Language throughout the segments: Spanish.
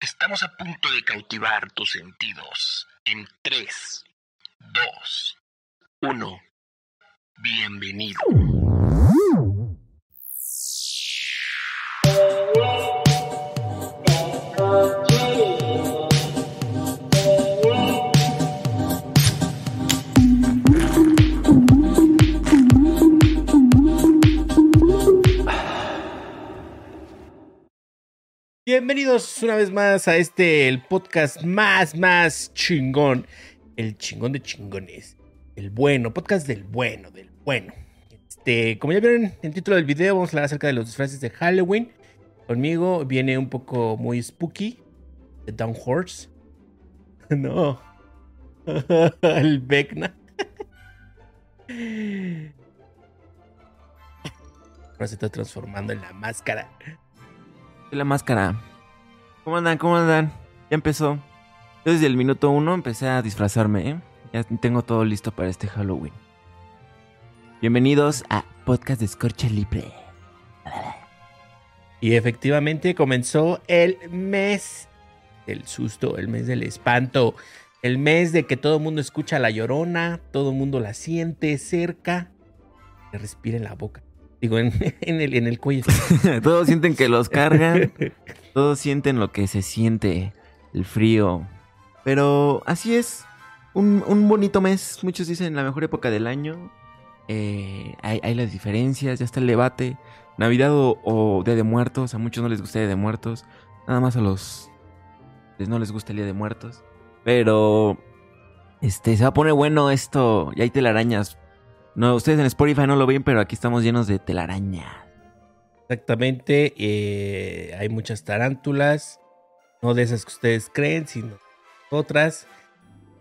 Estamos a punto de cautivar tus sentidos. En 3, 2, 1. Bienvenido. Bienvenidos una vez más a este, el podcast más, más chingón. El chingón de chingones. El bueno, podcast del bueno, del bueno. Este, como ya vieron en el título del video, vamos a hablar acerca de los disfraces de Halloween. Conmigo viene un poco muy spooky. The Down Horse. No. el Vecna. Ahora se está transformando en la máscara. La máscara. ¿Cómo andan? ¿Cómo andan? Ya empezó. Desde el minuto uno empecé a disfrazarme, ¿eh? Ya tengo todo listo para este Halloween. Bienvenidos a Podcast de Escorcha Libre. Y efectivamente comenzó el mes del susto, el mes del espanto, el mes de que todo el mundo escucha la llorona, todo el mundo la siente cerca, le respira en la boca. Digo, en, el, en el cuello. todos sienten que los cargan. Todos sienten lo que se siente. El frío. Pero así es. Un, bonito mes. Muchos dicen la mejor época del año. Eh, hay, las diferencias. Ya está el debate. Navidad o, Día de Muertos. A muchos no les gusta Día de Muertos. Nada más a los... No les gusta el Día de Muertos. Pero... Este, se va a poner bueno esto. Y hay telarañas no, ustedes en Spotify no lo ven, pero aquí estamos llenos de telaraña. Exactamente. Eh, hay muchas tarántulas. No de esas que ustedes creen, sino otras.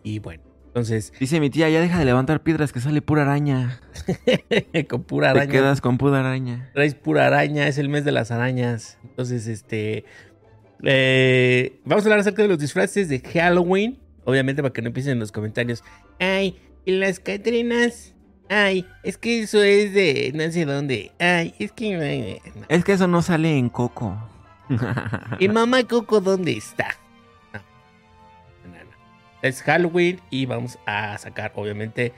Y bueno, entonces. Dice mi tía, ya deja de levantar piedras que sale pura araña. con pura araña. Te quedas con pura araña. Traes pura araña, es el mes de las arañas. Entonces, este. Eh, vamos a hablar acerca de los disfraces de Halloween. Obviamente, para que no empiecen en los comentarios. Ay, y las Catrinas Ay, es que eso es de no sé dónde. Ay, es que. Es que eso no sale en Coco. ¿Y mamá Coco dónde está? No. No, no. Es Halloween y vamos a sacar, obviamente,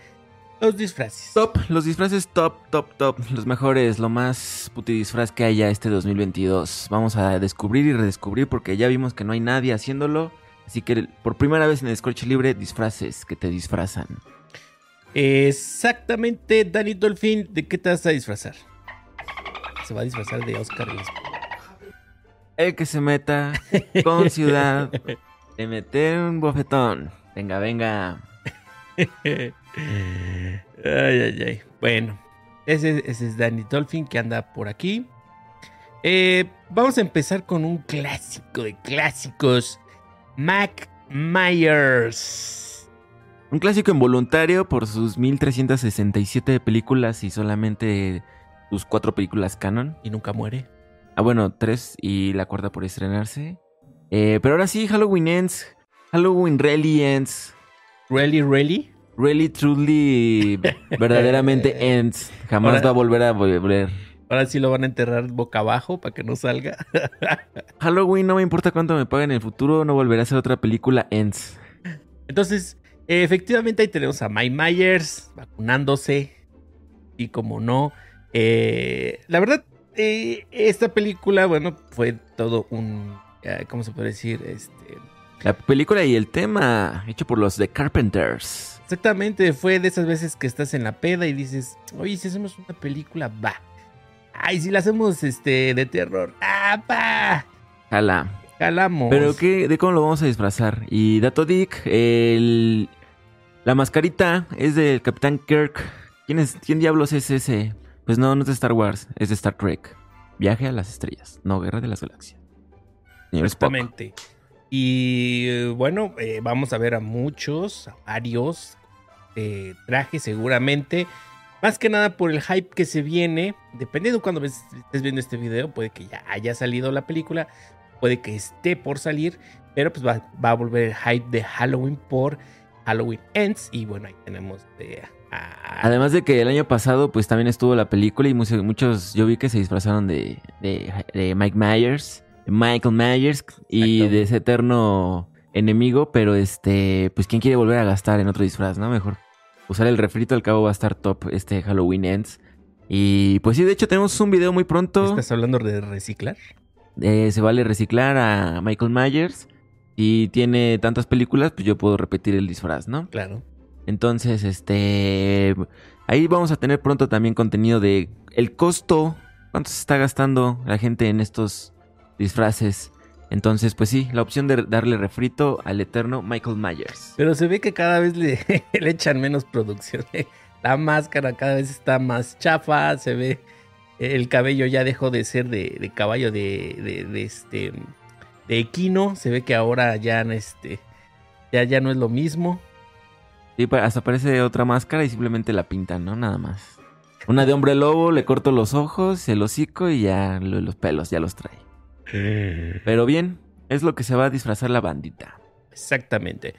los disfraces. Top, los disfraces top, top, top. Los mejores, lo más puti disfraz que haya este 2022. Vamos a descubrir y redescubrir porque ya vimos que no hay nadie haciéndolo. Así que por primera vez en el Scorch Libre, disfraces que te disfrazan. Exactamente, Danny Dolphin, ¿de qué te vas a disfrazar? Se va a disfrazar de Oscar El que se meta con ciudad de meter un bofetón. Venga, venga. ay, ay, ay. Bueno, ese, es Danny Dolphin que anda por aquí. Eh, vamos a empezar con un clásico de clásicos. Mac Myers. Un clásico involuntario por sus 1367 películas y solamente sus cuatro películas canon. Y nunca muere. Ah, bueno, tres y la cuarta por estrenarse. Eh, pero ahora sí, Halloween ends. Halloween really ends. ¿Really, really? Really, truly, verdaderamente ends. Jamás va a volver a volver. Ahora sí lo van a enterrar boca abajo para que no salga. Halloween, no me importa cuánto me paguen en el futuro, no volverá a ser otra película ends. Entonces, efectivamente ahí tenemos a Mike Myers vacunándose. Y como no, eh, la verdad, eh, esta película, bueno, fue todo un, eh, ¿cómo se puede decir? Este, la película y el tema hecho por los The Carpenters. Exactamente, fue de esas veces que estás en la peda y dices, oye, si hacemos una película, va. Ay, si la hacemos este, de terror, ah, va. Jala. Jalamos. Pero qué, ¿de cómo lo vamos a disfrazar? Y Dato Dick, el, la mascarita es del Capitán Kirk. ¿Quién, es, ¿Quién diablos es ese? Pues no, no es de Star Wars, es de Star Trek. Viaje a las estrellas, no Guerra de las Galaxias. Exactamente. Y eh, bueno, eh, vamos a ver a muchos, a varios eh, trajes seguramente. Más que nada por el hype que se viene. Dependiendo de cuando estés viendo este video, puede que ya haya salido la película, puede que esté por salir, pero pues va, va a volver el hype de Halloween por Halloween Ends. Y bueno, ahí tenemos de Además de que el año pasado, pues también estuvo la película y muchos, muchos yo vi que se disfrazaron de, de, de Mike Myers, de Michael Myers y Exacto. de ese eterno enemigo, pero este, pues quién quiere volver a gastar en otro disfraz, ¿no? Mejor usar el refrito, al cabo va a estar top este Halloween Ends. Y pues sí, de hecho tenemos un video muy pronto. ¿Estás hablando de reciclar? Eh, se vale reciclar a Michael Myers y tiene tantas películas, pues yo puedo repetir el disfraz, ¿no? Claro. Entonces, este. Ahí vamos a tener pronto también contenido de el costo. ¿Cuánto se está gastando la gente en estos disfraces? Entonces, pues sí, la opción de darle refrito al eterno Michael Myers. Pero se ve que cada vez le, le echan menos producción. La máscara cada vez está más chafa, se ve el cabello ya dejó de ser de, de caballo de, de- de este de equino, se ve que ahora ya no, este ya, ya no es lo mismo. Sí, hasta parece otra máscara y simplemente la pintan, ¿no? Nada más. Una de hombre lobo, le corto los ojos, el hocico y ya lo- los pelos, ya los trae. Pero bien, es lo que se va a disfrazar la bandita. Exactamente.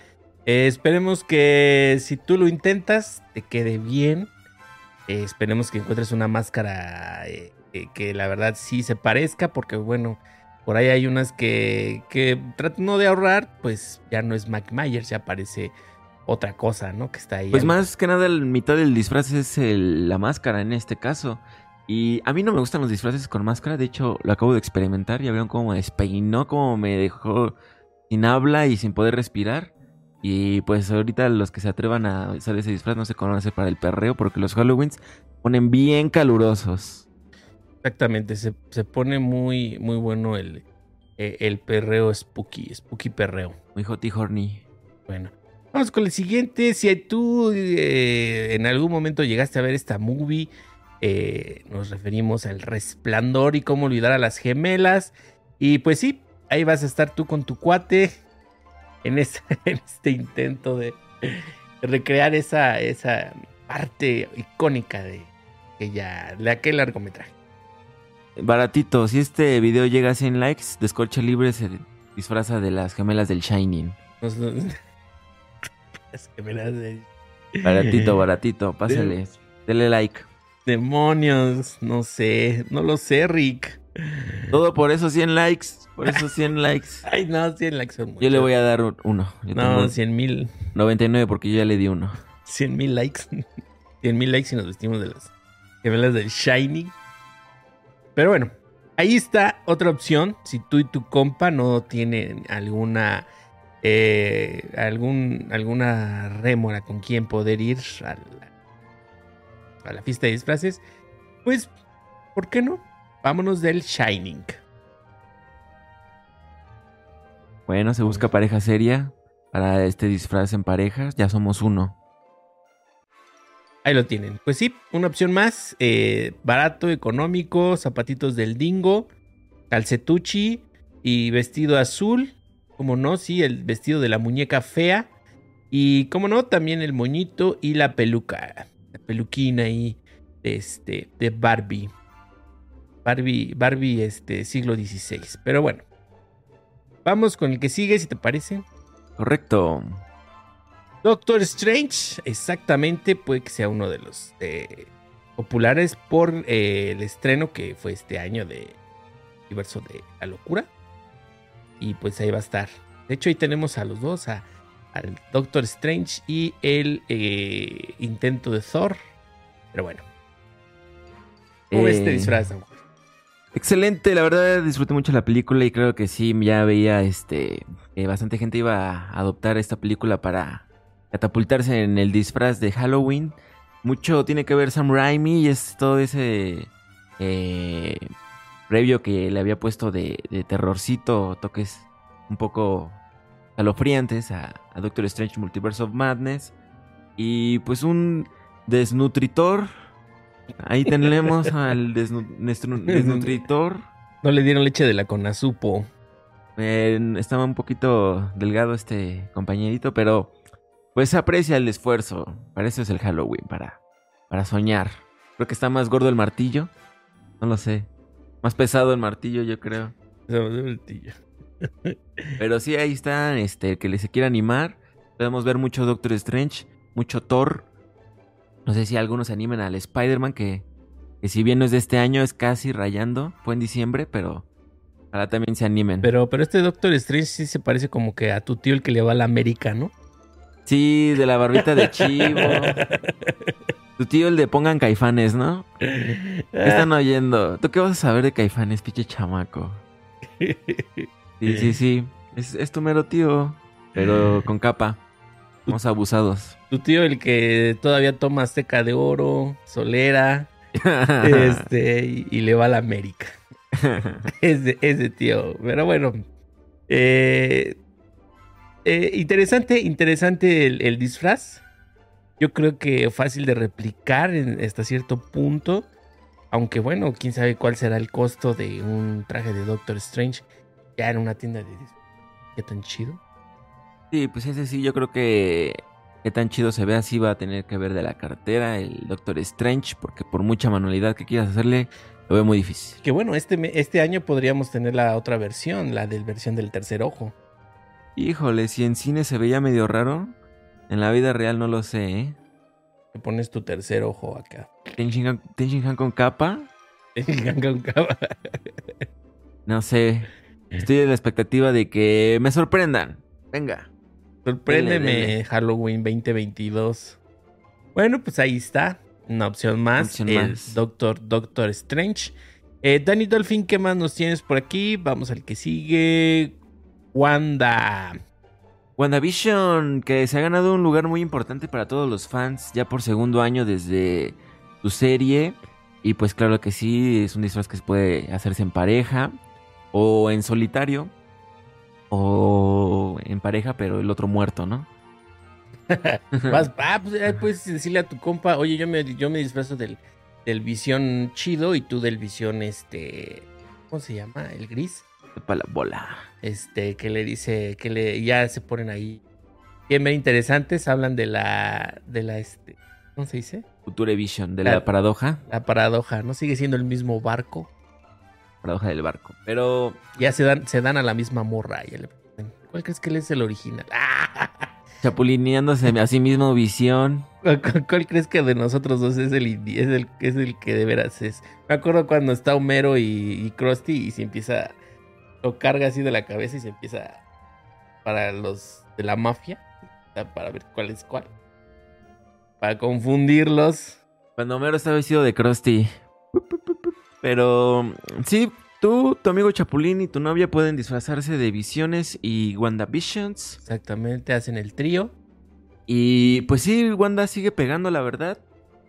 Eh, esperemos que si tú lo intentas, te quede bien. Eh, esperemos que encuentres una máscara eh, eh, que la verdad sí se parezca, porque bueno, por ahí hay unas que, que tratando de ahorrar, pues ya no es Mac Myers, ya parece otra cosa, ¿no? Que está ahí. Pues más que nada, la mitad del disfraz es el- la máscara en este caso. Y a mí no me gustan los disfraces con máscara. De hecho, lo acabo de experimentar. Ya vieron cómo me despeinó, cómo me dejó sin habla y sin poder respirar. Y pues ahorita los que se atrevan a usar ese disfraz no a hacer para el perreo. Porque los Halloweens ponen bien calurosos. Exactamente, se, se pone muy, muy bueno el, eh, el perreo spooky, spooky perreo. Muy hot y horny. Bueno, vamos con el siguiente. Si tú eh, en algún momento llegaste a ver esta movie, eh, nos referimos al resplandor y cómo olvidar a las gemelas. Y pues sí, ahí vas a estar tú con tu cuate en, este intento de recrear esa, esa parte icónica de, de aquel largometraje. Baratito, si este video llega a 100 likes, Descorcha Libre se disfraza de las gemelas del Shining. Las gemelas de... Baratito, baratito, pásale. Dele like. Demonios, no sé, no lo sé, Rick. Todo por esos 100 likes. Por esos 100 likes. Ay, no, 100 likes son muchos. Yo le voy a dar un- uno. Yo No, tengo 100 mil, 99 porque yo ya le di uno. 100 mil likes. 100 mil likes y nos vestimos de las gemelas del Shining. Pero bueno, ahí está otra opción. Si tú y tu compa no tienen alguna eh, algún, alguna rémora con quien poder ir a la, a la fiesta de disfraces, pues, ¿por qué no? Vámonos del Shining. Bueno, se busca pareja seria para este disfraz en parejas. Ya somos uno. Ahí lo tienen. Pues sí, una opción más. eh, barato, económico, zapatitos del dingo, calcetuchi y vestido azul. Como no, sí, el vestido de la muñeca fea. Y como no, también el moñito y la peluca. La peluquina ahí de, este, de Barbie. Barbie, Barbie este, siglo XVI. Pero bueno. Vamos con el que sigue, si te parece. Correcto. Doctor Strange, exactamente, puede que sea uno de los eh, populares por eh, el estreno que fue este año de Universo de la Locura. Y pues ahí va a estar. De hecho, ahí tenemos a los dos, a, al Doctor Strange y el eh, intento de Thor. Pero bueno. ¿Cómo este disfraz? Excelente, la verdad disfruté mucho la película y creo que sí, ya veía este bastante gente iba a adoptar esta película para catapultarse en el disfraz de Halloween. Mucho tiene que ver Sam Raimi y es todo ese eh, previo que le había puesto de, de terrorcito, toques un poco calofriantes a, a Doctor Strange Multiverse of Madness. Y pues un desnutritor. Ahí tenemos al desnu- desnutritor. No le dieron leche de la Conazupo. Eh, estaba un poquito delgado este compañerito, pero pues se aprecia el esfuerzo. Para eso es el Halloween, para, para soñar. Creo que está más gordo el martillo. No lo sé. Más pesado el martillo, yo creo. Pero sí, ahí está, este, el que le se quiera animar. Podemos ver mucho Doctor Strange, mucho Thor. No sé si algunos se animen al Spider-Man, que, que si bien no es de este año, es casi rayando. Fue en diciembre, pero ojalá también se animen. Pero, pero este Doctor Strange sí se parece como que a tu tío el que le va a la América, ¿no? Sí, de la barbita de chivo. tu tío el de pongan caifanes, ¿no? ¿Qué están oyendo? ¿Tú qué vas a saber de caifanes, pinche chamaco? Sí, sí, sí. Es, es tu mero tío, pero con capa. Somos abusados. Tu tío el que todavía toma azteca de oro, solera, este, y, y le va a la América. ese, ese tío. Pero bueno. eh, eh, interesante, interesante el, el disfraz. Yo creo que fácil de replicar en- hasta cierto punto. Aunque bueno, quién sabe cuál será el costo de un traje de Doctor Strange ya en una tienda de disfraz. Qué tan chido. Sí, pues ese sí, yo creo que qué tan chido se ve así va a tener que ver de la cartera el Doctor Strange, porque por mucha manualidad que quieras hacerle, lo veo muy difícil. Que bueno, este, este año podríamos tener la otra versión, la del versión del tercer ojo. Híjole, si en cine se veía medio raro, en la vida real no lo sé, ¿eh? Te pones tu tercer ojo acá. Ten Han- Ten Shin Han con capa, Sorpréndeme. no sé. Estoy en la expectativa de que me sorprendan. Venga. Dele, dele. Halloween 2022. Bueno, pues ahí está. Una opción más. Opción el más. Doctor, Doctor Strange. Eh, Danny Dolphin, ¿qué más nos tienes por aquí? Vamos al que sigue. Wanda. WandaVision, que se ha ganado un lugar muy importante para todos los fans ya por segundo año desde su serie. Y pues claro que sí, es un disfraz que se puede hacerse en pareja o en solitario o en pareja, pero el otro muerto, ¿no? Vas, ah, pues, eh, puedes decirle a tu compa, oye, yo me, yo me disfrazo del, del visión chido y tú del visión, este, ¿cómo se llama? El gris. Para la bola. Este, que le dice, que le, ya se ponen ahí bien, bien interesantes, hablan de la, de la, este, ¿cómo se dice? Future Vision, de la paradoja, La paradoja, ¿no? Sigue siendo el mismo barco. paradoja del barco. Pero Ya se dan, se dan a la misma morra. Ya le ¿Cuál crees que él es el original? chapulineándose a sí mismo Visión. ¿Cuál, crees que de nosotros dos es el, es el, es el que de veras es? Me acuerdo cuando está Homero y, y Krusty y se empieza, lo carga así de la cabeza y se empieza para los de la mafia, para ver cuál es cuál. Para confundirlos. Cuando Homero está vestido de Krusty. Pero sí, tú, tu amigo Chapulín y tu novia pueden disfrazarse de Visiones y WandaVisions. Exactamente, hacen el trío. Y pues sí, Wanda sigue pegando, la verdad.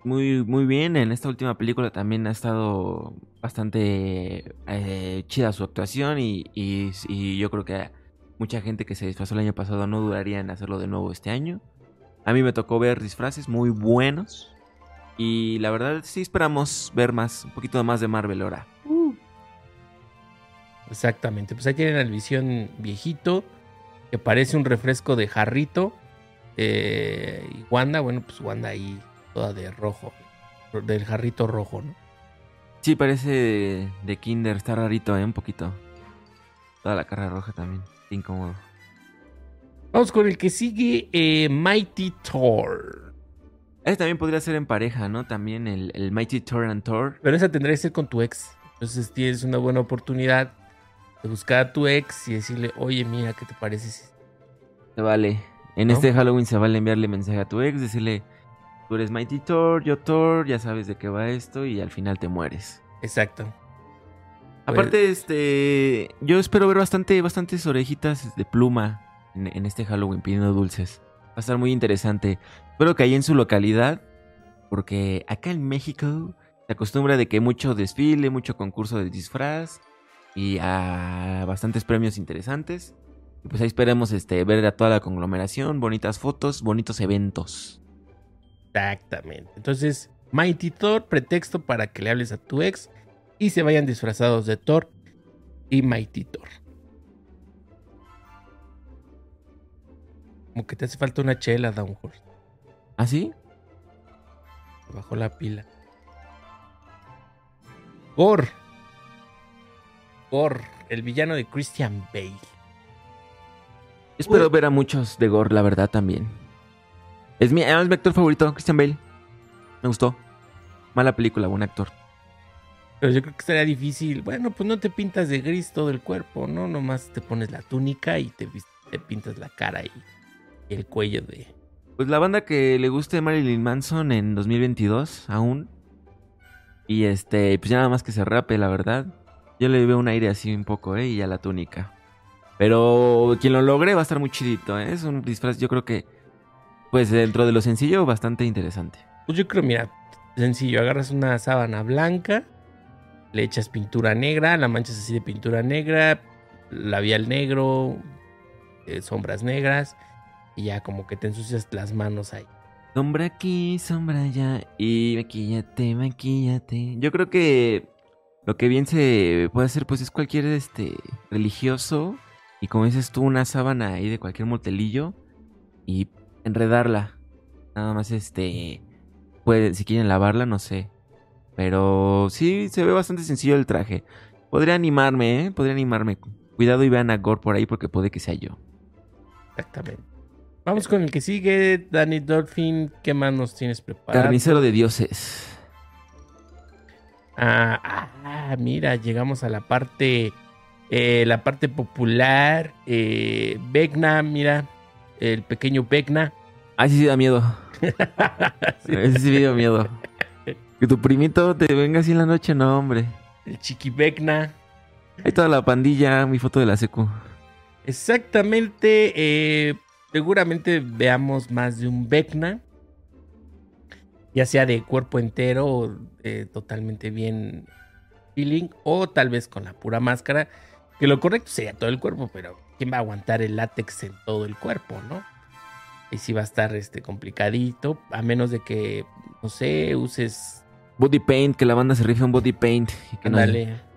Muy, muy bien. En esta última película también ha estado bastante eh, chida su actuación. Y, y- yo creo que mucha gente que se disfrazó el año pasado no dudaría en hacerlo de nuevo este año. A mí me tocó ver disfraces muy buenos. Y la verdad sí esperamos ver más, un poquito más de Marvel ahora. Exactamente. Pues ahí tienen al visión viejito. Que parece un refresco de jarrito. eh, y Wanda, bueno, pues Wanda ahí toda de rojo. Del jarrito rojo, ¿no? Sí, parece de, de Kinder, está rarito, ¿eh? Un poquito. Toda la cara roja también, incómodo. Vamos con el que sigue, eh, Mighty Thor. Ese también podría ser en pareja, ¿no? También el, el Mighty Thor and Thor. Pero esa tendría que ser con tu ex. Entonces tienes una buena oportunidad de buscar a tu ex y decirle, oye, mira, ¿qué te parece? si-?" Se vale. En ¿No? este Halloween se vale enviarle mensaje a tu ex, decirle, tú eres Mighty Thor, yo Thor, ya sabes de qué va esto y al final te mueres. Exacto. Aparte, este, yo espero ver bastante, bastantes orejitas de pluma en, en este Halloween pidiendo dulces. Va a estar muy interesante. Espero que ahí en su localidad, porque acá en México se acostumbra de que mucho desfile, mucho concurso de disfraz y a bastantes premios interesantes. Y pues ahí esperemos este, ver a toda la conglomeración, bonitas fotos, bonitos eventos. Exactamente. Entonces, Mighty Thor, pretexto para que le hables a tu ex y se vayan disfrazados de Thor y Mighty Thor. Como que te hace falta una chela, Downhorse. ¿Ah, sí? Se bajó la pila. Gore. Gore, el villano de Christian Bale. Espero Uy. ver a muchos de Gore, la verdad, también. Es mi, es mi actor favorito, Christian Bale. Me gustó. Mala película, buen actor. Pero yo creo que sería difícil. Bueno, pues no te pintas de gris todo el cuerpo, ¿no? Nomás te pones la túnica y te, te pintas la cara y, y el cuello de... Pues la banda que le guste Marilyn Manson en 2022, aún. Y este, pues ya nada más que se rape, la verdad. Yo le veo un aire así un poco, ¿eh? Y a la túnica. Pero quien lo logre va a estar muy chidito, ¿eh? Es un disfraz, yo creo que, pues dentro de lo sencillo, bastante interesante. Pues yo creo, mira, sencillo, agarras una sábana blanca, le echas pintura negra, la manchas así de pintura negra, labial negro, eh, sombras negras, y ya como que te ensucias las manos ahí. Sombra aquí, sombra allá. Y maquillate, maquillate. Yo creo que lo que bien se puede hacer, pues es cualquier este religioso. Y como dices tú, una sábana ahí de cualquier motelillo. Y enredarla. Nada más este. Puede, si quieren lavarla, no sé. Pero sí, se ve bastante sencillo el traje. Podría animarme, ¿eh? Podría animarme. Cuidado y vean a Gore por ahí porque puede que sea yo. Exactamente. Vamos con el que sigue, Danny Dolphin. ¿Qué más nos tienes preparado? Carnicero de dioses. Ah, ah, mira, llegamos a la parte, eh, la parte popular. Eh, Vecna, mira, el pequeño Vecna. Ay, sí, sí da miedo. Sí, Ese sí dio miedo. Que tu primito te venga así en la noche, no, hombre. el chiqui Vecna. Ahí toda la pandilla, mi foto de la secu. Exactamente, eh, seguramente veamos más de un Vecna. Ya sea de cuerpo entero o eh, totalmente bien feeling. O tal vez con la pura máscara. Que lo correcto sería todo el cuerpo, pero ¿quién va a aguantar el látex en todo el cuerpo, no? Y sí va a estar este, complicadito. A menos de que, no sé, uses. Body paint, que la banda se rife un body paint. Y que no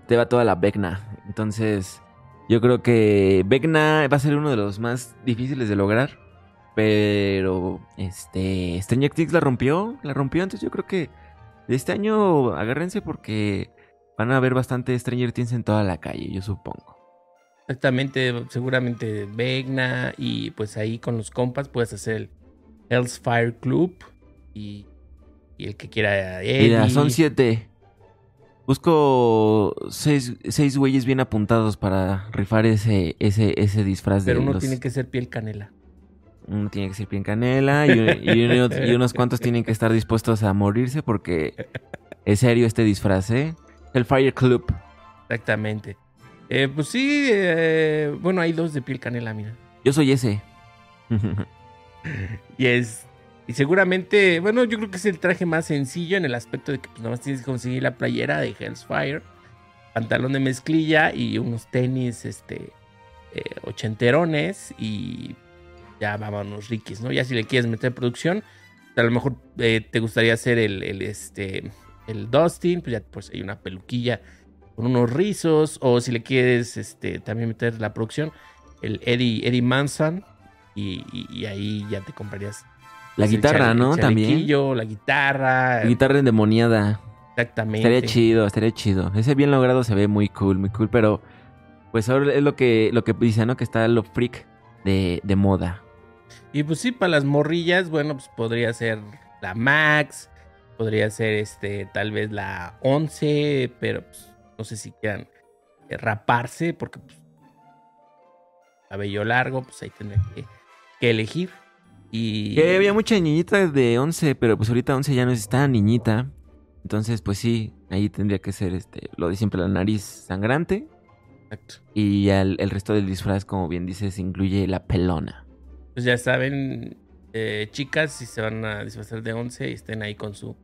te va toda la Vecna. Entonces, yo creo que Vecna va a ser uno de los más difíciles de lograr. Pero, este, Stranger Things la rompió, la rompió. Entonces yo creo que de este año agárrense porque van a haber bastante Stranger Things en toda la calle, yo supongo. Exactamente, seguramente Vecna y pues ahí con los compas puedes hacer el Hell's Fire Club y, y el que quiera Mira, son siete. Busco seis, seis güeyes bien apuntados para rifar ese, ese, ese disfraz pero de uno los- tiene que ser piel canela. Uno tiene que ser bien canela y, y uno- y unos cuantos tienen que estar dispuestos a morirse porque es serio este disfraz, ¿eh? El Fire Club. Exactamente. Eh, pues sí, eh, bueno, hay dos de piel canela, mira. Yo soy ese. Y es. Y seguramente, bueno, yo creo que es el traje más sencillo en el aspecto de que pues nada más tienes que conseguir la playera de Hell's Fire, pantalón de mezclilla y unos tenis, este, eh, ochenterones y ya vámonos riquis, ¿no? Ya si le quieres meter producción, a lo mejor eh, te gustaría hacer el, el, este, el Dustin, pues ya pues hay una peluquilla con unos rizos, o si le quieres, este, también meter la producción, el Eddie, Eddie Manson, y, y- y ahí ya te comprarías La guitarra, chale- ¿no? También. la guitarra. La guitarra endemoniada. Exactamente. Estaría chido, estaría chido. Ese bien logrado se ve muy cool, muy cool, pero pues ahora es lo que, lo que dice, ¿no? Que está lo freak de, de moda. Y pues sí, para las morrillas, bueno, pues podría ser la Max, podría ser este, tal vez la 11, pero pues, no sé si quieran eh, raparse, porque pues, cabello largo, pues ahí tendría que, que elegir. Y Que había mucha niñita de 11, pero pues ahorita 11 ya no es tan niñita. Entonces, pues sí, ahí tendría que ser este, lo de siempre la nariz sangrante. Exacto. Y el resto del disfraz, como bien dices, incluye la pelona. Pues ya saben, eh, chicas, si se van a disfrazar de 11 y estén ahí con su,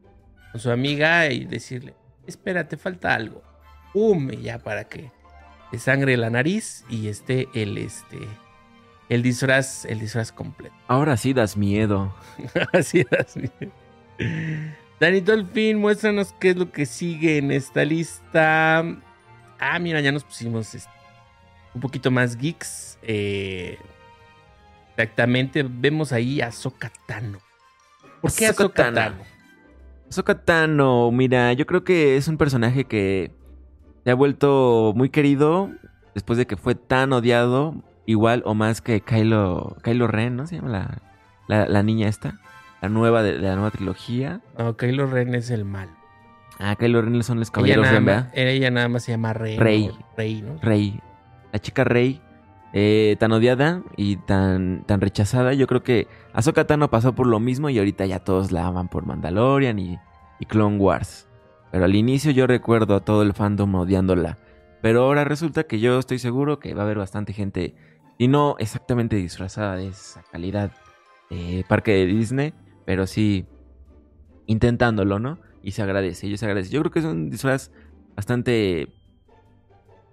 con su amiga y decirle, espera, te falta algo. ¡Pum! Y ya para que te sangre la nariz y esté el, este, el disfraz, el disfraz completo. Ahora sí das miedo. Así es. Dani Dolphin, muéstranos qué es lo que sigue en esta lista. Ah, mira, ya nos pusimos este, un poquito más geeks. Eh, exactamente, vemos ahí a Sokatano. ¿Por qué a. Sokatano? Ahsoka Tano, mira, yo creo que es un personaje que se ha vuelto muy querido después de que fue tan odiado, igual o más que Kylo, Kylo Ren, ¿no? Se llama la, la, la niña esta. la nueva de, de la nueva trilogía. No, Kylo Ren es el mal. Ah, Kylo Ren son los Ella caballeros nada, Ren, más, ¿verdad? ella nada más se llama Rey. Rey. Rey, ¿no? Rey. La chica Rey, eh, tan odiada y tan, tan rechazada. Yo creo que Ahsoka Tano pasó por lo mismo y ahorita ya todos la aman por Mandalorian y, y Clone Wars. Pero al inicio yo recuerdo a todo el fandom odiándola. Pero ahora resulta que yo estoy seguro que va a haber bastante gente, y no exactamente disfrazada de esa calidad de parque de Disney, pero sí intentándolo, ¿no? Y se agradece, y se agradece. Yo creo que es un disfraz bastante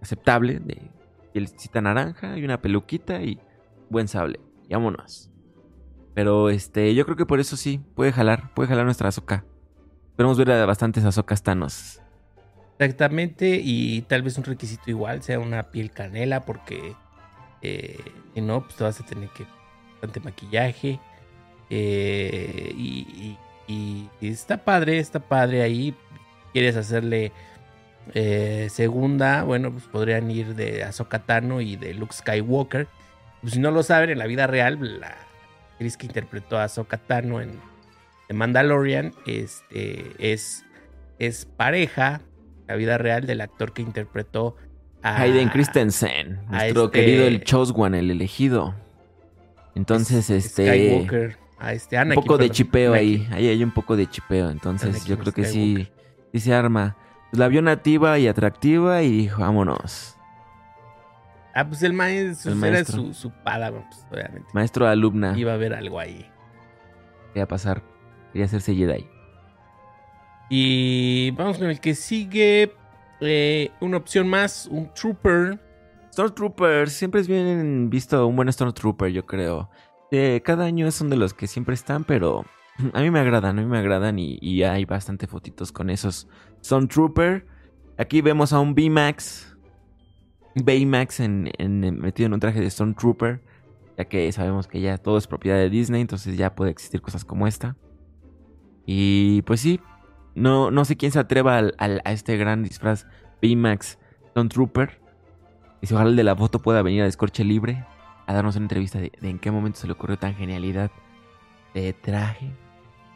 aceptable de pielecita naranja y una peluquita y buen sable. Y vámonos. Pero este, yo creo que por eso sí, puede jalar, puede jalar nuestra Azoka. Esperemos ver a bastantes Azokas Thanos. Exactamente, y tal vez un requisito igual sea una piel canela, porque eh, si no, pues te vas a tener que bastante maquillaje. eh, y- y está padre, está padre ahí. Quieres hacerle eh, segunda, bueno, pues podrían ir de Ahsoka Tano y de Luke Skywalker. Pues si no lo saben, en la vida real, la actriz que interpretó a Ahsoka Tano en The Mandalorian este, es, es pareja la vida real del actor que interpretó a Hayden Christensen, a nuestro este- querido el Choswan, el elegido. Entonces, es- este. Skywalker, a este Un Anakin, poco de chipeo Anakin. ahí. Ahí hay un poco de chipeo. Entonces, Anakin yo creo que sí, Skywalker. sí se arma. Pues la vio nativa y atractiva y dijo, vámonos. Ah, pues el maestro, El era su, su padawan, pues, obviamente. Maestro alumna. Iba a haber algo ahí. Quería pasar. Quería hacerse Jedi. Y vamos con el que sigue. eh, una opción más, un Trooper. Stormtroopers, siempre es bien visto un buen Stormtrooper, yo creo. Eh, cada año son de los que siempre están, pero a mí me agradan, a mí me agradan y, y hay bastante fotitos con esos Stormtrooper. Aquí vemos a un B-Max, Baymax en, en- metido en un traje de Stormtrooper, ya que sabemos que ya todo es propiedad de Disney, entonces ya puede existir cosas como esta. Y pues sí, no, no sé quién se atreva al- al- a este gran disfraz Baymax Stormtrooper. Y si ojalá el de la foto pueda venir a Descorche Libre a darnos una entrevista de, de en qué momento se le ocurrió tan genialidad de traje.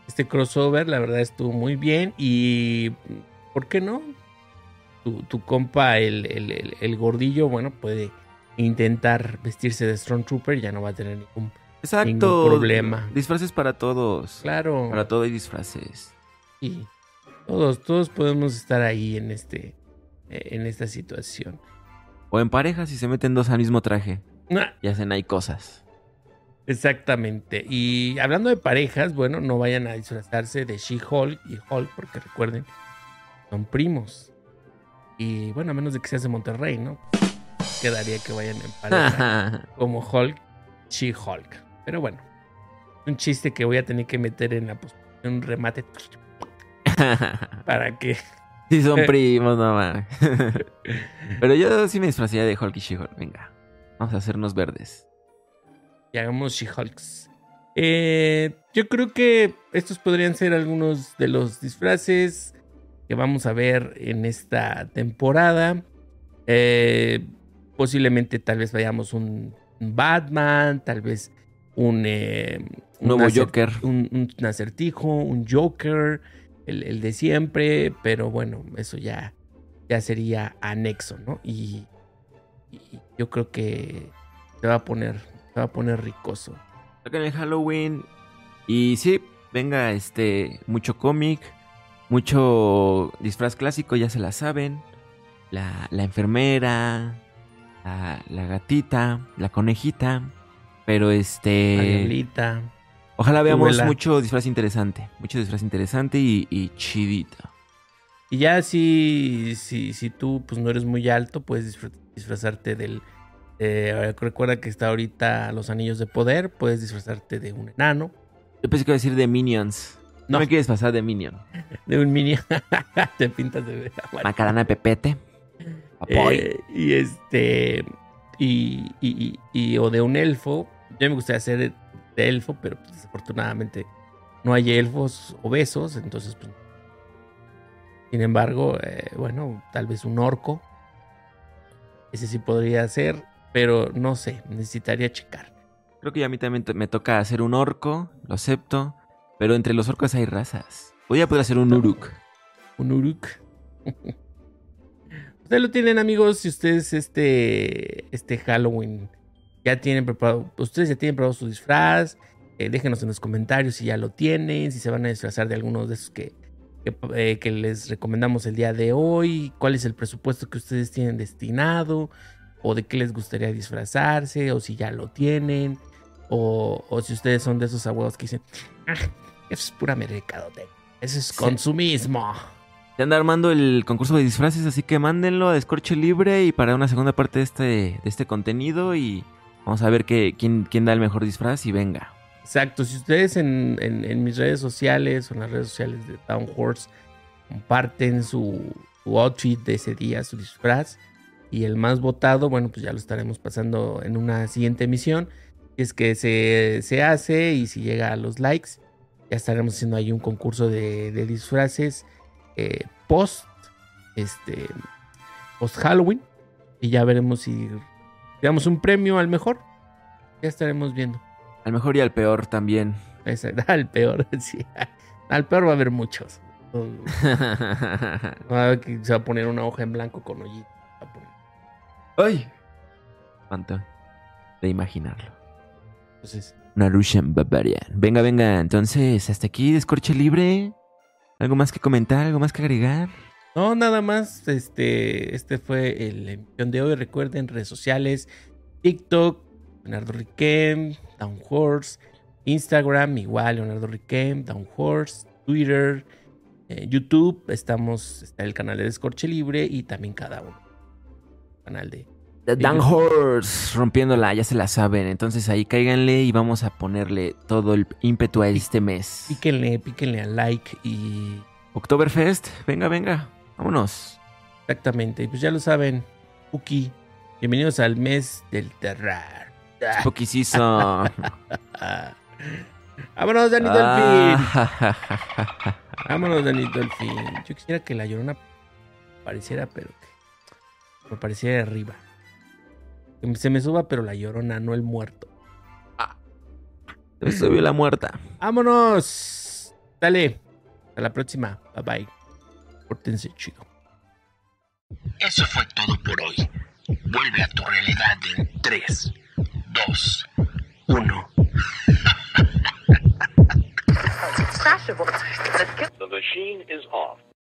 Este crossover, la verdad, estuvo muy bien. Y, ¿por qué no? Tu, tu compa, el, el- el- el gordillo, bueno, puede intentar vestirse de Stormtrooper. Ya no va a tener ningún. Exacto. Ningún problema. Disfraces para todos. Claro. Para todo hay disfraces. Y todos, todos podemos estar ahí en, este, en esta situación. O en pareja si se meten dos al mismo traje Ah, y hacen ahí cosas. Exactamente. Y hablando de parejas, bueno, no vayan a disfrazarse de She-Hulk y Hulk, porque recuerden, son primos. Y bueno, a menos de que seas de Monterrey, ¿no? Quedaría que vayan en pareja como Hulk, She-Hulk. Pero bueno, un chiste que voy a tener que meter en la posición un remate para que. sí son primos, no mames. Pero yo sí me disfrazaría de Hulk y She-Hulk. Venga, vamos a hacernos verdes. y hagamos She-Hulks. Eh, yo creo que estos podrían ser algunos de los disfraces que vamos a ver en esta temporada. Eh, posiblemente tal vez vayamos un Batman, tal vez un, eh, un Nuevo acer- Joker. un, un acertijo, un Joker, el, el de siempre, pero bueno, eso ya, ya sería anexo, ¿no? Y, y yo creo que se va a poner, se va a poner ricoso. Sacan el Halloween. Y sí, venga, este, mucho cómic, mucho disfraz clásico, ya se la saben. La, la enfermera, la, la gatita, la conejita. Pero este. Ojalá veamos abuela. mucho disfraz interesante. Mucho disfraz interesante y, y chidito. Y ya si, si, si tú pues no eres muy alto, puedes disfr- disfrazarte del... eh, recuerda que está ahorita los anillos de poder, puedes disfrazarte de un enano, Yo pensé que iba a decir de Minions. No, No. me quieres pasar de Minion. de un mini... Te pintas de amarillo. Macarana de Pepete. Eh, y este... Y, y, y- y- o de un elfo. Yo me gustaría ser de elfo, pero pues, desafortunadamente no hay elfos obesos, entonces pues... Sin embargo, eh, bueno, tal vez un orco. Ese sí podría ser, pero no sé, necesitaría checar. Creo que ya a mí también me toca hacer un orco. Lo acepto. Pero entre los orcos hay razas. Voy a poder hacer un Uruk. Un Uruk. Ustedes lo tienen, amigos. Si ustedes este, este Halloween ya tienen preparado, ustedes ya tienen preparado su disfraz. Eh, déjenos en los comentarios si ya lo tienen, si se van a disfrazar de algunos de esos que, que, eh, que les recomendamos el día de hoy, cuál es el presupuesto que ustedes tienen destinado, o de qué les gustaría disfrazarse, o si ya lo tienen, o, o si ustedes son de esos abuelos que dicen, ah, eso es pura mercadotecnia, eso es Sí. consumismo. Se anda armando el concurso de disfraces, así que mándenlo a Descorche Libre y para una segunda parte de este, de este contenido y vamos a ver qué, quién, quién da el mejor disfraz y venga. Exacto, si ustedes en, en- mis redes sociales o en las redes sociales de Town Horse comparten su, su outfit de ese día, su disfraz, y el más votado, bueno, pues ya lo estaremos pasando en una siguiente emisión. Si es que se, se hace y si llega a los likes, ya estaremos haciendo ahí un concurso de, de disfraces eh, post, este, post Halloween, y ya veremos si damos un premio al mejor. Ya estaremos viendo. Al mejor y al peor también. Al peor, sí. Al peor va a haber muchos. Se va a poner una hoja en blanco con hoyito. ¡Ay! Espanto de imaginarlo. Entonces, Una Russian Barbarian. Venga, venga, entonces, hasta aquí, Descorche Libre. ¿Algo más que comentar? ¿Algo más que agregar? No, nada más. Este, este fue el emisión de hoy. Recuerden, redes sociales, TikTok, Leonardo Riquem, Down Horse, Instagram, igual, Leonardo Riquem, Down Horse, Twitter, eh, YouTube. Estamos, está el canal de Descorche Libre y también cada uno. Canal de The Dan Horse rompiéndola, ya se la saben. Entonces ahí cáiganle y vamos a ponerle todo el ímpetu a este mes. Píquenle, píquenle al like y Oktoberfest, venga, venga, vámonos. exactamente. Pues ya lo saben, Uki. Bienvenidos al mes del terror. Ah, Poquisizo. ah. Vámonos, Danito Delfín. Vámonos, Danito Delfín. Yo quisiera que la llorona apareciera, pero que me pareciera arriba. Que se me suba, pero la llorona, no el muerto. Se subió la muerta. ¡Vámonos! Dale. Hasta la próxima. Bye bye. Pórtense chido. Eso fue todo por hoy. Vuelve a tu realidad en 3, 2, 1. Crashable. The machine is off.